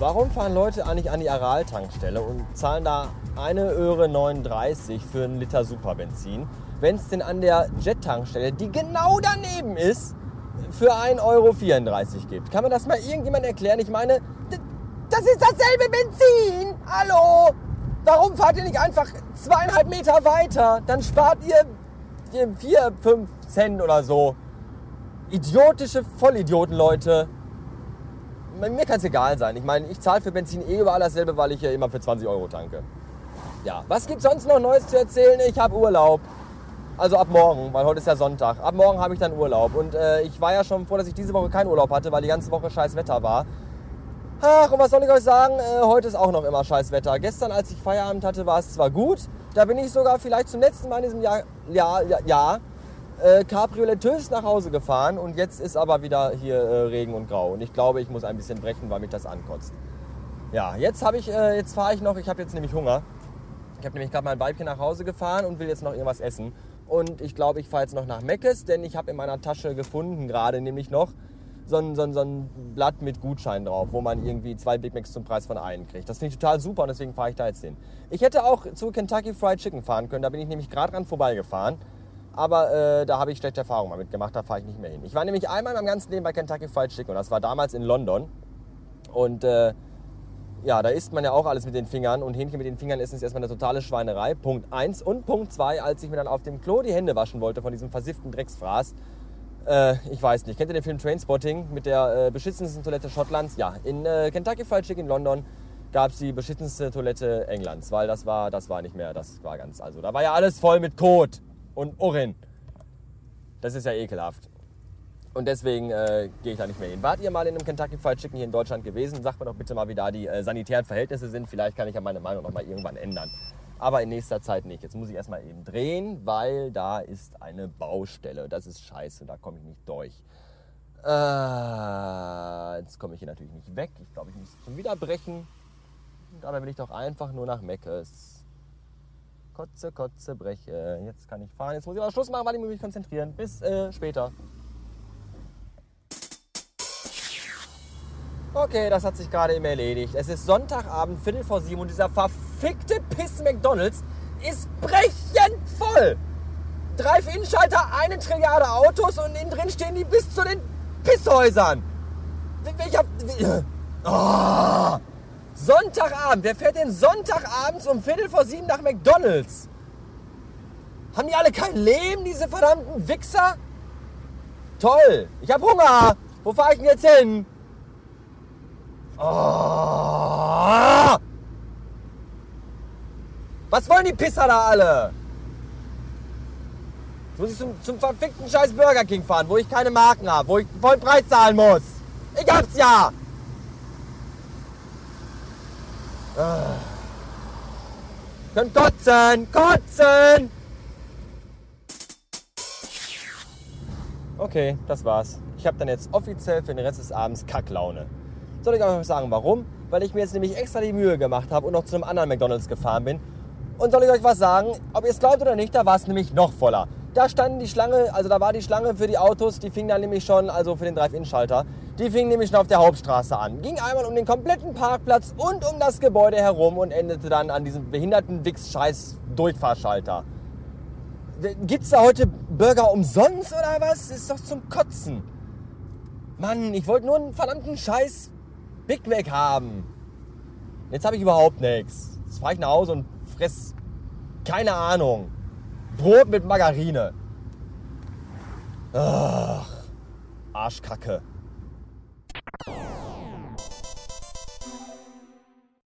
Warum fahren Leute eigentlich an die Aral-Tankstelle und zahlen da eine Öre 39 für einen Liter Superbenzin, wenn es denn an der Jet-Tankstelle, die genau daneben ist, für 1,34 Euro gibt? Kann man das mal irgendjemand erklären? Ich meine, das ist dasselbe Benzin! Hallo! Warum fahrt ihr nicht einfach zweieinhalb Meter weiter? Dann spart ihr 4, 5 Cent oder so. Idiotische Vollidioten, Leute. Mir kann es egal sein. Ich meine, ich zahle für Benzin eh überall dasselbe, weil ich ja immer für 20 Euro tanke. Ja, was gibt sonst noch Neues zu erzählen? Ich habe Urlaub. Also ab morgen, weil heute ist ja Sonntag. Ab morgen habe ich dann Urlaub. Und äh, ich war ja schon froh, dass ich diese Woche keinen Urlaub hatte, weil die ganze Woche scheiß Wetter war. Ach, und was soll ich euch sagen? Äh, heute ist auch noch immer scheiß Wetter. Gestern, als ich Feierabend hatte, war es zwar gut. Da bin ich sogar vielleicht zum letzten Mal in diesem Jahr, Jahr, Jahr, Jahr äh, cabrioletös nach Hause gefahren. Und jetzt ist aber wieder hier äh, Regen und Grau. Und ich glaube, ich muss ein bisschen brechen, weil mich das ankotzt. Ja, jetzt habe ich, äh, jetzt fahre ich noch. Ich habe jetzt nämlich Hunger. Ich habe nämlich gerade mein Weibchen nach Hause gefahren und will jetzt noch irgendwas essen. Und ich glaube, ich fahre jetzt noch nach Meckes, denn ich habe in meiner Tasche gefunden, gerade nämlich noch, so ein, so, ein, so ein Blatt mit Gutschein drauf, wo man irgendwie zwei Big Macs zum Preis von einem kriegt. Das finde ich total super und deswegen fahre ich da jetzt hin. Ich hätte auch zu Kentucky Fried Chicken fahren können, da bin ich nämlich gerade dran vorbeigefahren. Aber äh, da habe ich schlechte Erfahrungen damit gemacht, da fahre ich nicht mehr hin. Ich war nämlich einmal in meinem ganzen Leben bei Kentucky Fried Chicken und das war damals in London. Und äh, ja, da isst man ja auch alles mit den Fingern und Hähnchen mit den Fingern essen ist erstmal eine totale Schweinerei. Punkt 1. Und Punkt 2, als ich mir dann auf dem Klo die Hände waschen wollte von diesem versifften Drecksfraß, äh, ich weiß nicht. Kennt ihr den Film Trainspotting mit der äh, beschissensten Toilette Schottlands? Ja, in äh, Kentucky Fried Chicken in London gab es die beschissenste Toilette Englands, weil das war, das war nicht mehr, das war ganz, also da war ja alles voll mit Kot und Urin. Das ist ja ekelhaft. Und deswegen äh, gehe ich da nicht mehr hin. Wart ihr mal in einem Kentucky Fried Chicken hier in Deutschland gewesen? Sagt mir doch bitte mal, wie da die äh, sanitären Verhältnisse sind. Vielleicht kann ich ja meine Meinung noch mal irgendwann ändern aber in nächster Zeit nicht. Jetzt muss ich erstmal eben drehen, weil da ist eine Baustelle. Das ist scheiße, da komme ich nicht durch. Äh, jetzt komme ich hier natürlich nicht weg. Ich glaube, ich muss schon wieder brechen. dabei will ich doch einfach nur nach Meckes. Kotze, Kotze, breche. Jetzt kann ich fahren. Jetzt muss ich aber Schluss machen, weil ich mich konzentrieren. Bis äh, später. Okay, das hat sich gerade eben erledigt. Es ist Sonntagabend, Viertel vor sieben und dieser verfickte Piss McDonalds ist brechend voll. Drei Innenschalter, eine Trilliarde Autos und innen drin stehen die bis zu den Pisshäusern. Hab, oh. Sonntagabend. Wer fährt denn Sonntagabends um Viertel vor sieben nach McDonalds? Haben die alle kein Leben, diese verdammten Wichser? Toll. Ich hab Hunger. Wo fahre ich denn jetzt hin? Oh. Was wollen die Pisser da alle? Jetzt muss ich zum, zum verfickten scheiß Burger King fahren, wo ich keine Marken habe, wo ich vollen Preis zahlen muss. Ich hab's ja! Ah. Können kotzen! Kotzen! Okay, das war's. Ich habe dann jetzt offiziell für den Rest des Abends Kacklaune. Soll ich euch sagen, warum? Weil ich mir jetzt nämlich extra die Mühe gemacht habe und noch zu einem anderen McDonalds gefahren bin. Und soll ich euch was sagen? Ob ihr es glaubt oder nicht, da war es nämlich noch voller. Da standen die Schlange, also da war die Schlange für die Autos, die fing dann nämlich schon, also für den Drive-In-Schalter, die fing nämlich schon auf der Hauptstraße an. Ging einmal um den kompletten Parkplatz und um das Gebäude herum und endete dann an diesem behinderten Wix-Scheiß-Durchfahrschalter. Gibt's da heute Burger umsonst oder was? Ist doch zum Kotzen. Mann, ich wollte nur einen verdammten Scheiß Big Mac haben. Jetzt habe ich überhaupt nichts. Jetzt fahre ich nach Hause und fress, keine Ahnung, Brot mit Margarine. Ach, Arschkacke. you